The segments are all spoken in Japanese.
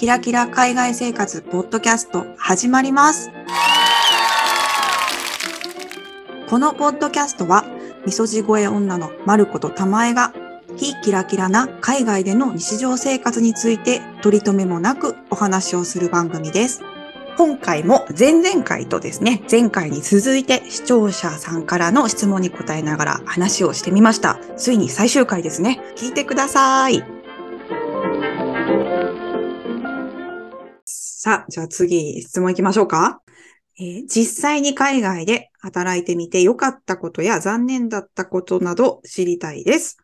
キラキラ海外生活ポッドキャスト始まります。このポッドキャストは、みそじ声女のまることたまえが、非キラキラな海外での日常生活について取り留めもなくお話をする番組です。今回も前々回とですね、前回に続いて視聴者さんからの質問に答えながら話をしてみました。ついに最終回ですね。聞いてください。さあ、じゃあ次、質問行きましょうか。えー実際に海外で働いてみて良かったことや残念だったことなど知りたいです。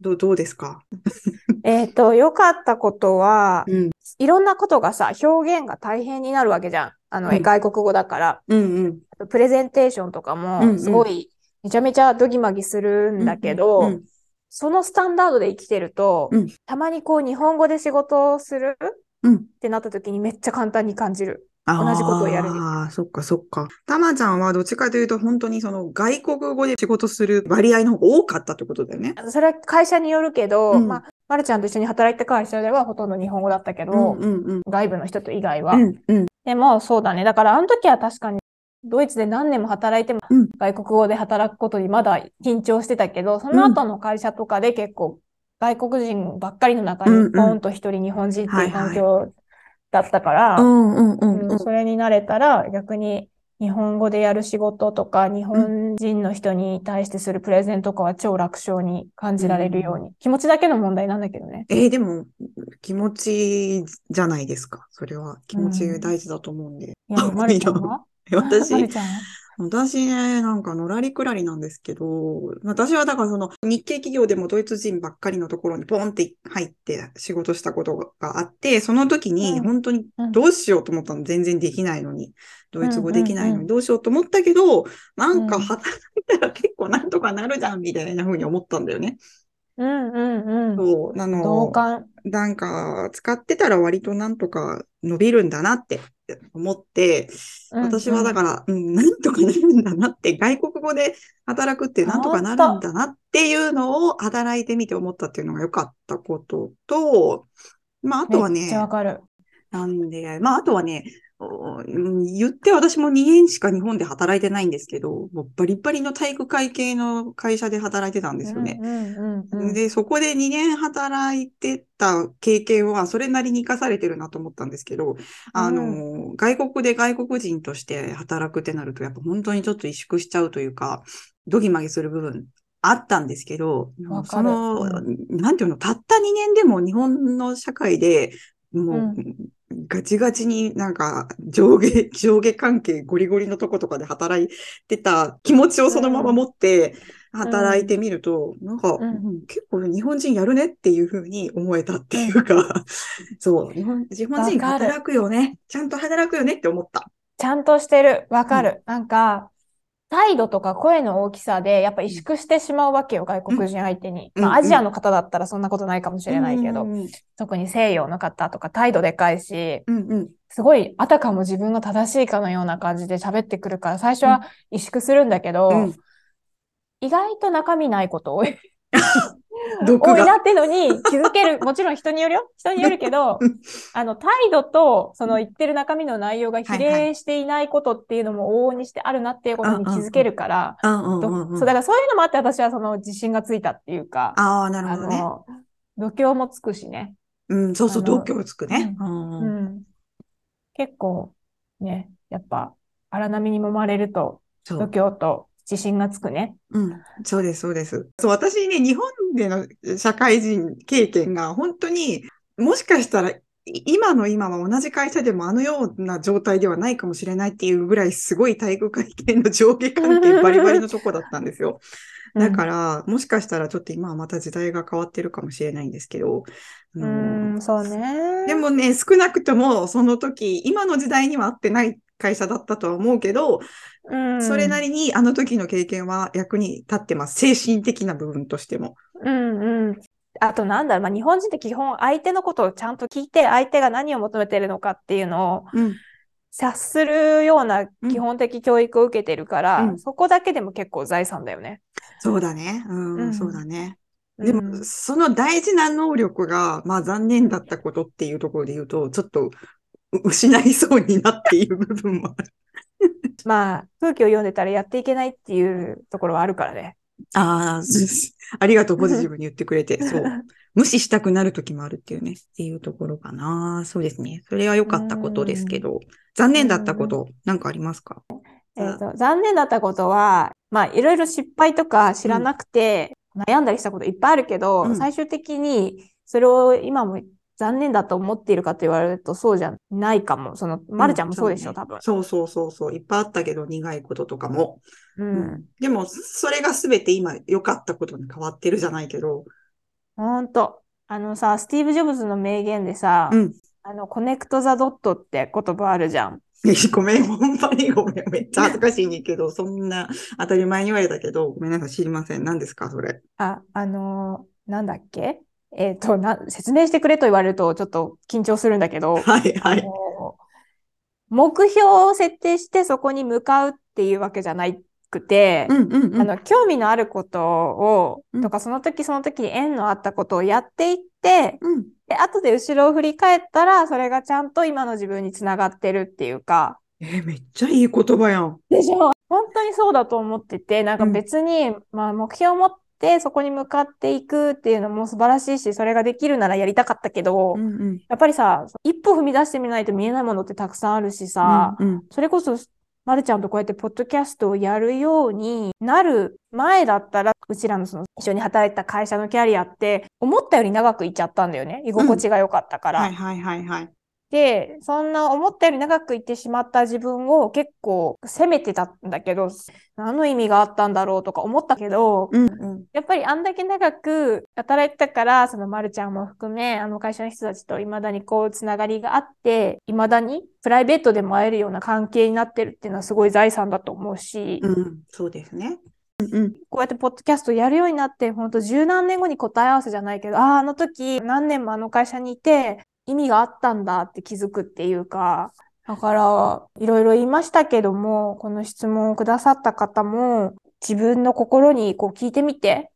どうどうですか？えっと、良かったことは、うん。いろんなことがさ、表現が大変になるわけじゃん。あの、うん外国語だから。うんうん。あとプレゼンテーションとかも、すごい、めちゃめちゃドギマギするんだけど、うんそのスタンダードで生きてると、うんたまにこう、日本語で仕事をするうん。ってなった時にめっちゃ簡単に感じる。同同じことをやるああ、そっかそっか。たまちゃんはどっちかというと本当にその外国語で仕事する割合の方が多かったってことだよね。それは会社によるけど、うんまあ、まるちゃんと一緒に働いた会社ではほとんど日本語だったけど、うんうんうん。外部の人と以外は。うんうんでも、そうだね。だから、あの時は確かに、ドイツで何年も働いてもうん、外国語で働くことにまだ緊張してたけど、その後の会社とかで結構、外国人ばっかりの中うんうんに、ポンと一人日本人ってはいいうはい環境だったから、うんうんううんうん。それに慣れたら、逆に日本語でやる仕事とか、日本人の人に対してするプレゼンとかは超楽勝に感じられるように。気持ちだけの問題なんだけどね。えーでも気持ちじゃないですか。それは気持ち大事だと思うんで。いや、まるちゃんは？私私ね、なんかのらりくらりなんですけど、私はだからその日系企業でもドイツ人ばっかりのところにポンって入って仕事したことがあって、その時にうん本当にうんどうしようと思ったの、全然できないのに。ドイツ語できないのにどうしようと思ったけど、なんかうん働いたら結構なんとかなるじゃんみたいな風に思ったんだよね。うんうんうん。そう、あの、同感。なんか使ってたら割となんとか伸びるんだなって思って、私はだから、うん、なんとかなるんだなって、外国語で働くってなんとかなるんだなっていうのを働いてみて思ったっていうのが良かったことと、まあ、あとはめっちゃわね、かる。なんで、まあ、あとはね、言って私も2年しか日本で働いてないんですけど、もうバリバリの体育会系の会社で働いてたんですよね。うんうんうんうん。で、そこで2年働いてた経験はそれなりに活かされてるなと思ったんですけど、あの、外国で外国人として働くってなると、やっぱ本当にちょっと萎縮しちゃうというか、ドギマギする部分あったんですけど、その、うなんていうの、たった2年でも日本の社会でもう、うガチガチになんか上下、上下関係ゴリゴリのとことかで働いてた気持ちをそのまま持って働いてみると、なんか、うんうん結構日本人やるねっていうふうに思えたっていうか、そう、日本、日本人働くよね。ちゃんと働くよねって思った。ちゃんとしてる。わかる。なんか、態度とか声の大きさで、やっぱ萎縮してしまうわけよ、外国人相手に。うんまあ、アジアの方だったらそんなことないかもしれないけど、特に西洋の方とか態度でかいし。すごい、あたかも自分が正しいかのような感じで喋ってくるから、最初は萎縮するんだけど、うん意外と中身ないこと多い。多いなってのに気づける。もちろん人によるよ。人によるけどうん、あの、態度と、その言ってる中身の内容が比例していないことっていうのも往々にしてあるなっていうことに気づけるから、そう、だからそういうのもあって私はその自信がついたっていうか、ああ、なるあほどね。の、度胸もつくしね。うん、そうそう、度胸つくね。うん。結構、ね、やっぱ、荒波に揉まれると、度胸と自信がつくね。うん、そうです、そうです。そう、私ね、日本での社会人経験が本当に、もしかしたら、い今の今は同じ会社でもあのような状態ではないかもしれないっていうぐらいすごい体育会系の上下関係バリバリのとこだったんですよ。だから、もしかしたらちょっと今はまた時代が変わってるかもしれないんですけど、あうのん、そうね。でもね、少なくともその時、今の時代には合ってない会社だったとは思うけど、うん、それなりにあの時の経験は役に立ってます。精神的な部分としても。うんうん。あとなんだろう、まあ、日本人って基本相手のことをちゃんと聞いて、相手が何を求めてるのかっていうのをうん。察するような基本的教育を受けてるから、うんそこだけでも結構財産だよね。そうだね。うん、うんそうだね。でも、うんその大事な能力が、まあ残念だったことっていうところで言うと、ちょっとう失いそうになっている部分もある。まあ、空気を読んでたらやっていけないっていうところはあるからね。ああ、ありがとう、ポジティブに言ってくれて。そう。無視したくなる時もあるっていうね、っていうところかな。そうですね。それは良かったことですけど、残念だったこと、なんかありますか？えっと、残念だったことは、まあ、いろいろ失敗とか知らなくて、悩んだりしたこといっぱいあるけど、うん最終的にそれを今も残念だと思っているかと言われるとそうじゃないかも。その、まるちゃんもそうでしょ、ん多分。そうそうそうそう。いっぱいあったけど、苦いこととかも。う。うんでも、それが全て今良かったことに変わってるじゃないけど。ほんと。あのさ、スティーブ・ジョブズの名言でさ、うん。あの、コネクト・ザ・ドットって言葉あるじゃん。ごめん、ほんまにごめん。めっちゃ恥ずかしいねんけど、そんな当たり前に言われたけど、ごめんなさい、知りません。何ですか、それ。あ、あのーなんだっけ？えっと、な、説明してくれと言われるとちょっと緊張するんだけど、はい、はあい。の目標を設定してそこに向かうっていうわけじゃないくて、うんうんうん。あの、興味のあることを、うんとか、その時その時に縁のあったことをやっていって、うん。で、後で後ろを振り返ったら、それがちゃんと今の自分につながってるっていうか、えーめっちゃいい言葉やん。でしょ？本当にそうだと思ってて、なんかうん別に、まあ目標を持ってそこに向かっていくっていうのも素晴らしいし、それができるならやりたかったけど、うんうん。やっぱりさ、一歩踏み出してみないと見えないものってたくさんあるしさ、うんうんそれこそ、まるちゃんとこうやってポッドキャストをやるようになる前だったら、うちらのその一緒に働いてた会社のキャリアって、思ったより長くいっちゃったんだよね。居心地が良かったから。はいはいはいはい。で、そんな思ったより長くいってしまった自分を結構責めてたんだけど、何の意味があったんだろうとか思ったけど、うんうん。やっぱりあんだけ長く働いてたから、そのまるちゃんも含め、あの会社の人たちと未だにこうつながりがあって、未だにプライベートでも会えるような関係になってるっていうのはすごい財産だと思うし、うん、そうですね。うんうん。こうやってポッドキャストやるようになって、ほんと十何年後に答え合わせじゃないけど、ああ、あの時何年もあの会社にいて意味があったんだって気づくっていうか、だから、いろいろ言いましたけども、この質問をくださった方も、自分の心にこう聞いてみて、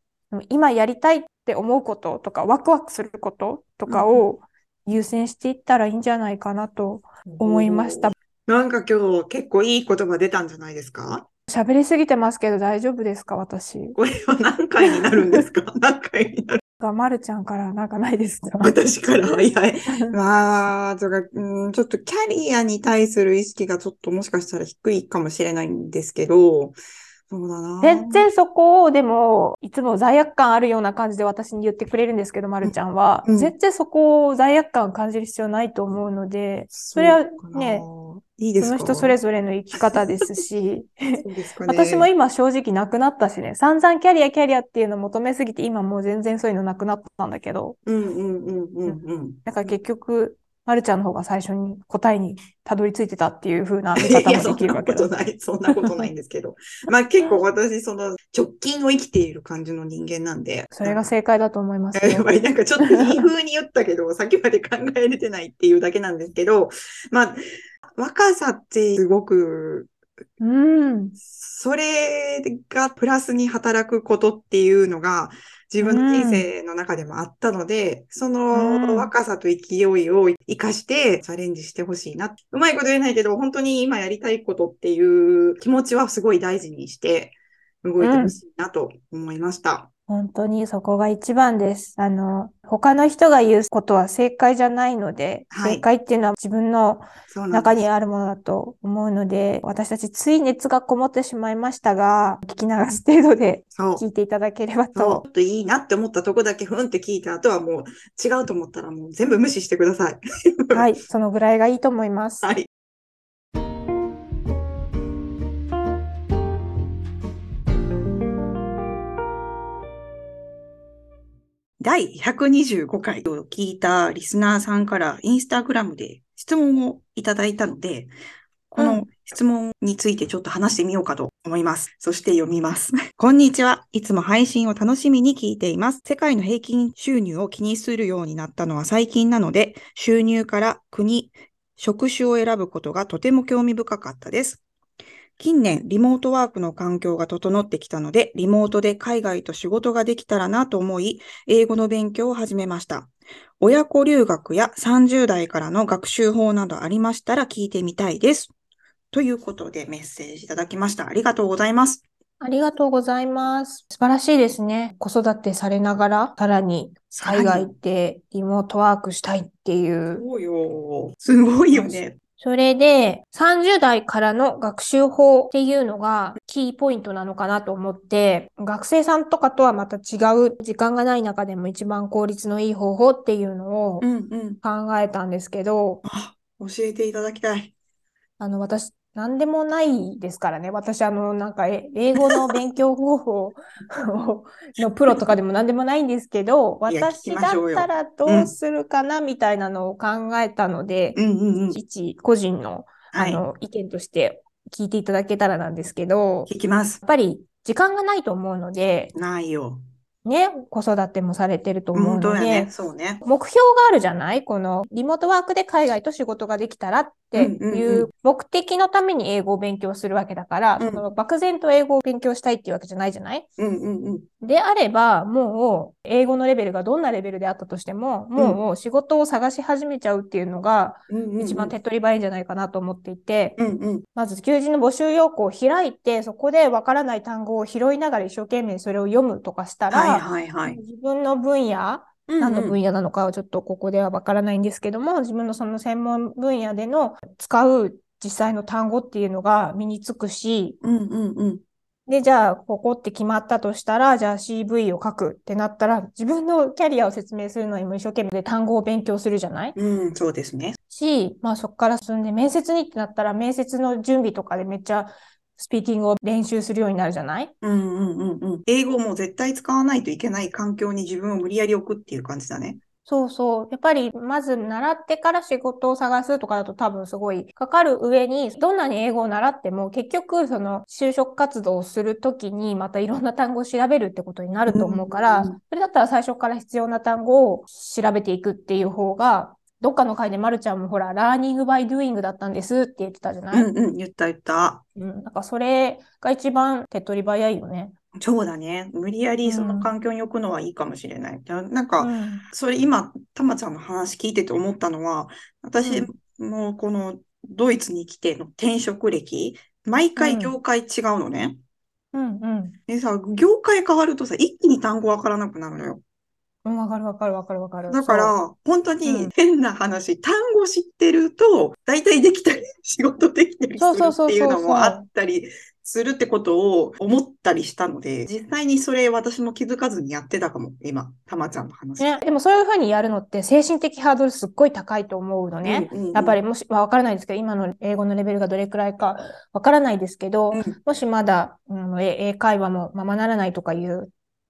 今やりたいって思うこととか、ワクワクすることとかを優先していったらいいんじゃないかなと思いました。なんか今日結構いい言葉出たんじゃないですか？喋りすぎてますけど大丈夫ですか私。これは何回になるんですか？何回になる？が、まるちゃんからなんかないですか？私から。いや、まあ、とか、うん、ちょっとキャリアに対する意識がちょっともしかしたら低いかもしれないんですけど、そうだな。全然そこを、でも、いつも罪悪感あるような感じで私に言ってくれるんですけど、まるちゃんは。うん全然そこを罪悪感感じる必要ないと思うので、それはね、いいですか？その人それぞれの生き方ですし、すかね。私も今正直なくなったしね、散々キャリアキャリアっていうのを求めすぎて、今もう全然そういうのなくなったんだけど、うんうんうんうんうん。だから結局、まるちゃんの方が最初に答えにたどり着いてたっていう風な見方もでそんなきるわけだ。ことない、そんなことないんですけど。まあ結構私、その直近を生きている感じの人間なんで。それが正解だと思いますよ やっ。ぱりなんかちょっといい風に言ったけど、先まで考えれてないっていうだけなんですけど、まあ、若さってすごく、うん。それがプラスに働くことっていうのが、自分の人生の中でもあったので、そうんの若さと勢いを活かしてチャレンジしてほしいな。うまいこと言えないけど、本当に今やりたいことっていう気持ちはすごい大事にして動いてほしいなと思いました。本当にそこが一番です。あの、他の人が言うことは正解じゃないので、はい正解っていうのは自分の中。にあるものだと思うので、私たちつい熱がこもってしまいましたが、聞き流す程度で。聞いていただければそう、ちとょっといいなって思ったとこだけふんって聞いた後はもう違うと思ったらもう全部無視してください。はい、そのぐらいがいいと思います。はい。第125回を聞いたリスナーさんからインスタグラムで質問をいただいたので、この質問についてちょっと話してみようかと思います。そして読みます。こんにちは。いつも配信を楽しみに聞いています。世界の平均収入を気にするようになったのは最近なので、収入から国、職種を選ぶことがとても興味深かったです。近年リモートワークの環境が整ってきたので、リモートで海外と仕事ができたらなと思い、英語の勉強を始めました。親子留学や30代からの学習法などありましたら聞いてみたいです。ということでメッセージいただきました。ありがとうございます。ありがとうございます。素晴らしいですね。子育てされながら、さらに海外でリモートワークしたいっていう。そうよ。すごいよね。それで、30代からの学習法っていうのがキーポイントなのかなと思って、学生さんとかとはまた違う時間がない中でも一番効率のいい方法っていうのをうんうん。考えたんですけど、あ、教えていただきたい。あの、私、なんでもないですからね。私、あの、なんか、え英語の勉強方法 のプロとかでもなんでもないんですけど、私だったらどうするかなみたいなのを考えたので、うんうん個人の、はい。あの、意見として聞いていただけたらなんですけど、や聞きます。っぱり時間がないと思うので、ないよ。ね、子育てもされてると思うのでね。、そうね。目標があるじゃない？このリモートワークで海外と仕事ができたらってうんうんいうう目的のために英語を勉強するわけだから、うんその漠然と英語を勉強したいっていうわけじゃないじゃない？うんうんうん。であれば、もう英語のレベルがどんなレベルであったとしても、もう仕事を探し始めちゃうっていうのが一番手っ取り早いんじゃないかなと思っていて、うんうん。まず求人の募集要項を開いて、そこでわからない単語を拾いながら一生懸命それを読むとかしたら、はいはいはい。自分の分野、何の分野なのかはちょっとここではわからないんですけども、自分のその専門分野での使う実際の単語っていうのが身につくし、うんうんうん。で、じゃあ、ここって決まったとしたら、じゃあ CV を書くってなったら、自分のキャリアを説明するのにも一生懸命で単語を勉強するじゃない？うん、そうですね。し、まあそこから進んで面接にってなったら、面接の準備とかでめっちゃスピーキングを練習するようになるじゃない？うんうんうんうん。英語も絶対使わないといけない環境に自分を無理やり置くっていう感じだね。そうそう。やっぱり、まず習ってから仕事を探すとかだと多分すごいかかる上に、どんなに英語を習っても結局、その就職活動をするときにまたいろんな単語を調べるってことになると思うから、それだったら最初から必要な単語を調べていくっていう方が、どっかの回でまるちゃんもほら、ラーニングバイドゥイングだったんですって言ってたじゃない、うんうん、言った言った。うん、なんかそれが一番手っ取り早いよね。そうだね。無理やりそのうん環境に置くのはいいかもしれない。ななんうか、ん。それ今、たまちゃんの話聞いてて思ったのは、私もこのドイツに来ての転職歴、毎回業界違うのね。うんうん。でさ、業界変わるとさ、一気に単語わからなくなるのよ。うん、わかるわかるわかるわかる。だから、本当うにん変な話、単語知ってると、大体できたり、仕事できたりするっていうのもあったりするってことを思ったりしたので、実際にそれ私も気づかずにやってたかも、今、たまちゃんの話。ね、でもそういうふうにやるのって精神的ハードルすっごい高いと思うのね。うんうんうんやっぱりもし、まあわからないですけど、今の英語のレベルがどれくらいかわからないですけど、うんもしまだ、うん、え英会話もままならないとかいう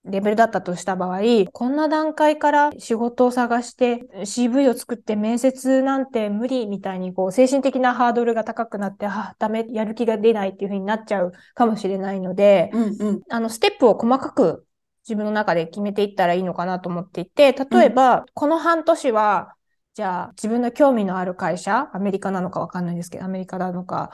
レベルだったとした場合、こんな段階から仕事を探して CV を作って面接なんて無理みたいにこう精神的なハードルが高くなって、あ、ダメ、やる気が出ないっていうふうになっちゃうかもしれないので、うんうん。あの、ステップを細かく自分の中で決めていったらいいのかなと思っていて、例えば、この半年は、じゃあ、自分の興味のある会社、アメリカなのかわかんないですけど、アメリカなのか、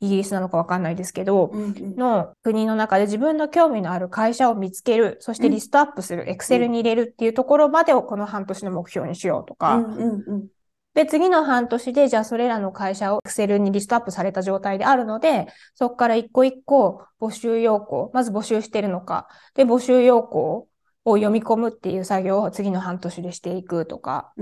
イギリスなのかわかんないですけど、うんうん。の国の中で自分の興味のある会社を見つける、そしてリストアップする、エクセルに入れるっていうところまでをこの半年の目標にしようとか、うんうんうん。で、次の半年で、じゃあそれらの会社を Excel にリストアップされた状態であるので、そこから一個一個募集要項、まず募集してるのか、で、募集要項を読み込むっていう作業を次の半年でしていくとか、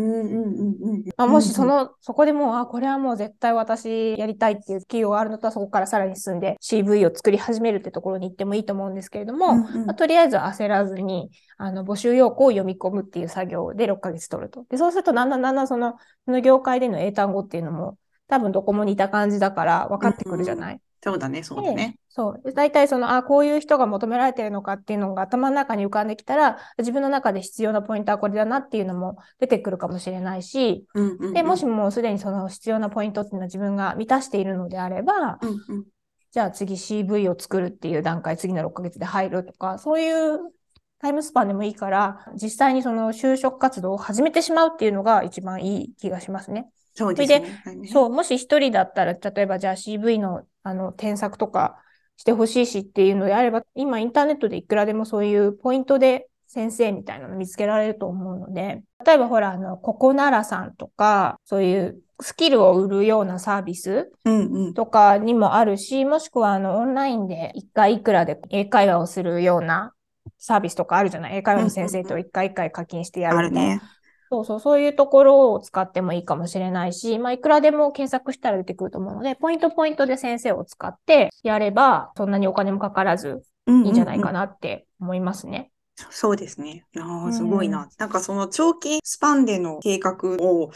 もしその、そこでもう、あ、これはもう絶対私やりたいっていう企業があるのとは、そこからさらに進んで CV を作り始めるってところに行ってもいいと思うんですけれども、うんうんまあとりあえず焦らずに、あの、募集要項を読み込むっていう作業で6ヶ月取ると。で、そうすると、だんだんだんだんその、その業界での英単語っていうのも、多分どこも似た感じだから分かってくるじゃない？そうだね、そうだね。そう。で大体その、あ、こういう人が求められてるのかっていうのが頭の中に浮かんできたら、自分の中で必要なポイントはこれだなっていうのも出てくるかもしれないし、うんうんうんで、もしもうすでにその必要なポイントっていうのは自分が満たしているのであれば、うんうんじゃあ次 CV を作るっていう段階、次の6ヶ月で入るとか、そういうタイムスパンでもいいから、実際にその就職活動を始めてしまうっていうのが一番いい気がしますね。そうですね。そう、もし一人だったら、例えばじゃあ CV のあの添削とかしてほしいしっていうのであれば、今インターネットでいくらでもそういうポイントで先生みたいなの見つけられると思うので、例えばほら、あの、ここならさんとか、そういうスキルを売るようなサービスとかにもあるし、うんうん、もしくはあの、オンラインで一回いくらで英会話をするようなサービスとかあるじゃない？英会話の先生と一回一回課金してやるみたいな。ね。そうそう、そういうところを使ってもいいかもしれないし、まあ、いくらでも検索したら出てくると思うので、ポイントポイントで先生を使ってやれば、そんなにお金もかからずいいんじゃないかなって思いますね。うんうんうんそうですね。ああ、すごいな。うん、なんかその長期スパンでの計画を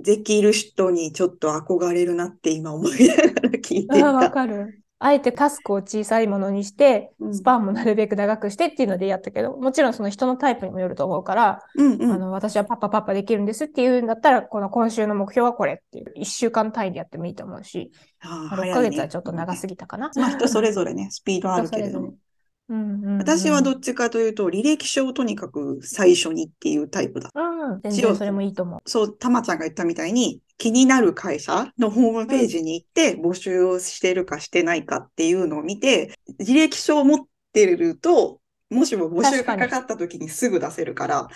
できる人にちょっと憧れるなって今思いながら聞いてた。わかる。あえてタスクを小さいものにして、スパンもなるべく長くしてっていうのでやったけど、もちろんその人のタイプにもよると思うから、うんうん、あの私はパッパパッパできるんですっていうんだったら、この今週の目標はこれっていう、1週間単位でやってもいいと思うし、6ヶ月はちょっと長すぎたかな。まあ人それぞれね、スピードあるけれども。うんうん私はどっちかというと、履歴書をとにかく最初にっていうタイプだ。うん、全然それもいいと思う。そう、たまちゃんが言ったみたいに、気になる会社のホームページに行って、募集をしてるかしてないかっていうのを見て、履歴書を持ってると、もしも募集がかかった時にすぐ出せるから、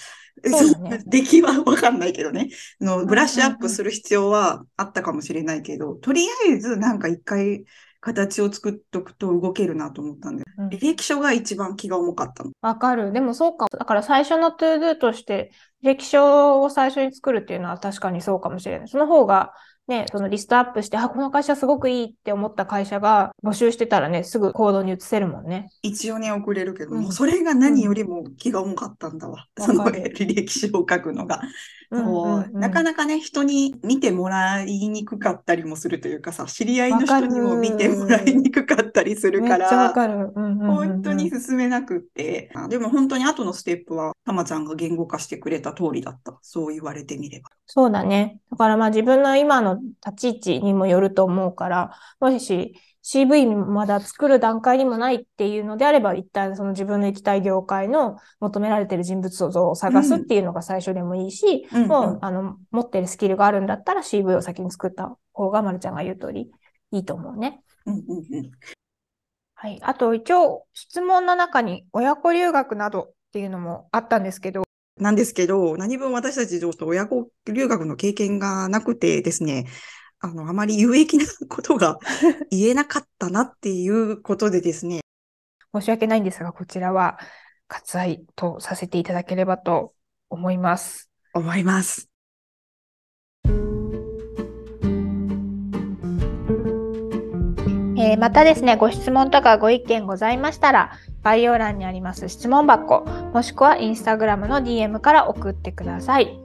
ね、出来はわかんないけどね。の、ブラッシュアップする必要はあったかもしれないけど、とりあえずなんか一回形を作っとくと動けるなと思ったんで、うん、履歴書が一番気が重かったの。わかる。でもそうか。だから最初の to do として、履歴書を最初に作るっていうのは確かにそうかもしれない。その方が、ね、そのリストアップして、あ、この会社すごくいいって思った会社が募集してたらね、すぐ行動に移せるもんね。一応ね、送れるけど、うん、もうそれが何よりも気が重かったんだわ。うん、その履歴書を書くのが。なかなかね、人に見てもらいにくかったりもするというかさ、知り合いの人にも見てもらいにくかったりするから、本当に進めなくって、でも本当に後のステップは、たまちゃんが言語化してくれた通りだった。そう言われてみれば。そうだね。だからまあ自分の今の立ち位置にもよると思うから、もし CV まだ作る段階にもないっていうのであれば、一旦その自分の行きたい業界の求められてる人物像を探すっていうのが最初でもいいし、うん、もう、あの、持ってるスキルがあるんだったら CV を先に作った方が、まるちゃんが言う通りいいと思うね。はい。あと、一応、質問の中に親子留学などっていうのもあったんですけど、なんですけど、何分私たちちょっと親子留学の経験がなくてですね、あの、あまり有益なことが 言えなかったなっていうことでですね。申し訳ないんですが、こちらは割愛とさせていただければと思います。思います。えー、またですね、ご質問とかご意見ございましたら、概要欄にあります質問箱、もしくはインスタグラムの DM から送ってください。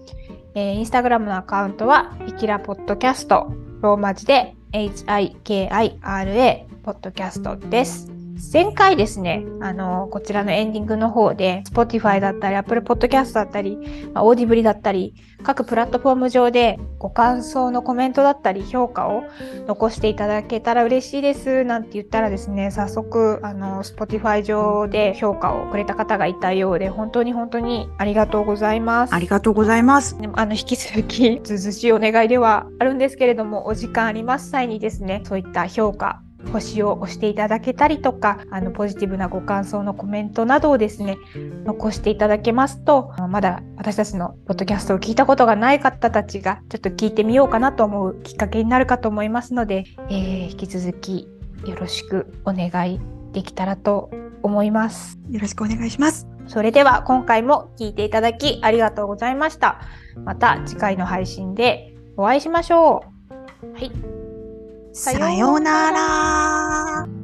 えー、インスタグラムのアカウントは、いきらポッドキャスト、ローマ字で HIKIRA ポッドキャストです。前回ですね、あの、こちらのエンディングの方で、Spotify だったり、Apple Podcast だったり、まあ、オーディブリだったり、各プラットフォーム上でご感想のコメントだったり、評価を残していただけたら嬉しいです、なんて言ったらですね、早速、あの、Spotify 上で評価をくれた方がいたようで、本当に本当にありがとうございます。ありがとうございます。でもあの、引き続き、ずずしいお願いではあるんですけれども、お時間あります際にですね、そういった評価、星を押していただけたりとか、あの、ポジティブなご感想のコメントなどをですね、残していただけますと、まだ私たちのポッドキャストを聞いたことがない方たちが、ちょっと聞いてみようかなと思うきっかけになるかと思いますので、えー、引き続きよろしくお願いできたらと思います。よろしくお願いします。それでは今回も聞いていただきありがとうございました。また次回の配信でお会いしましょう。はい。さようなら。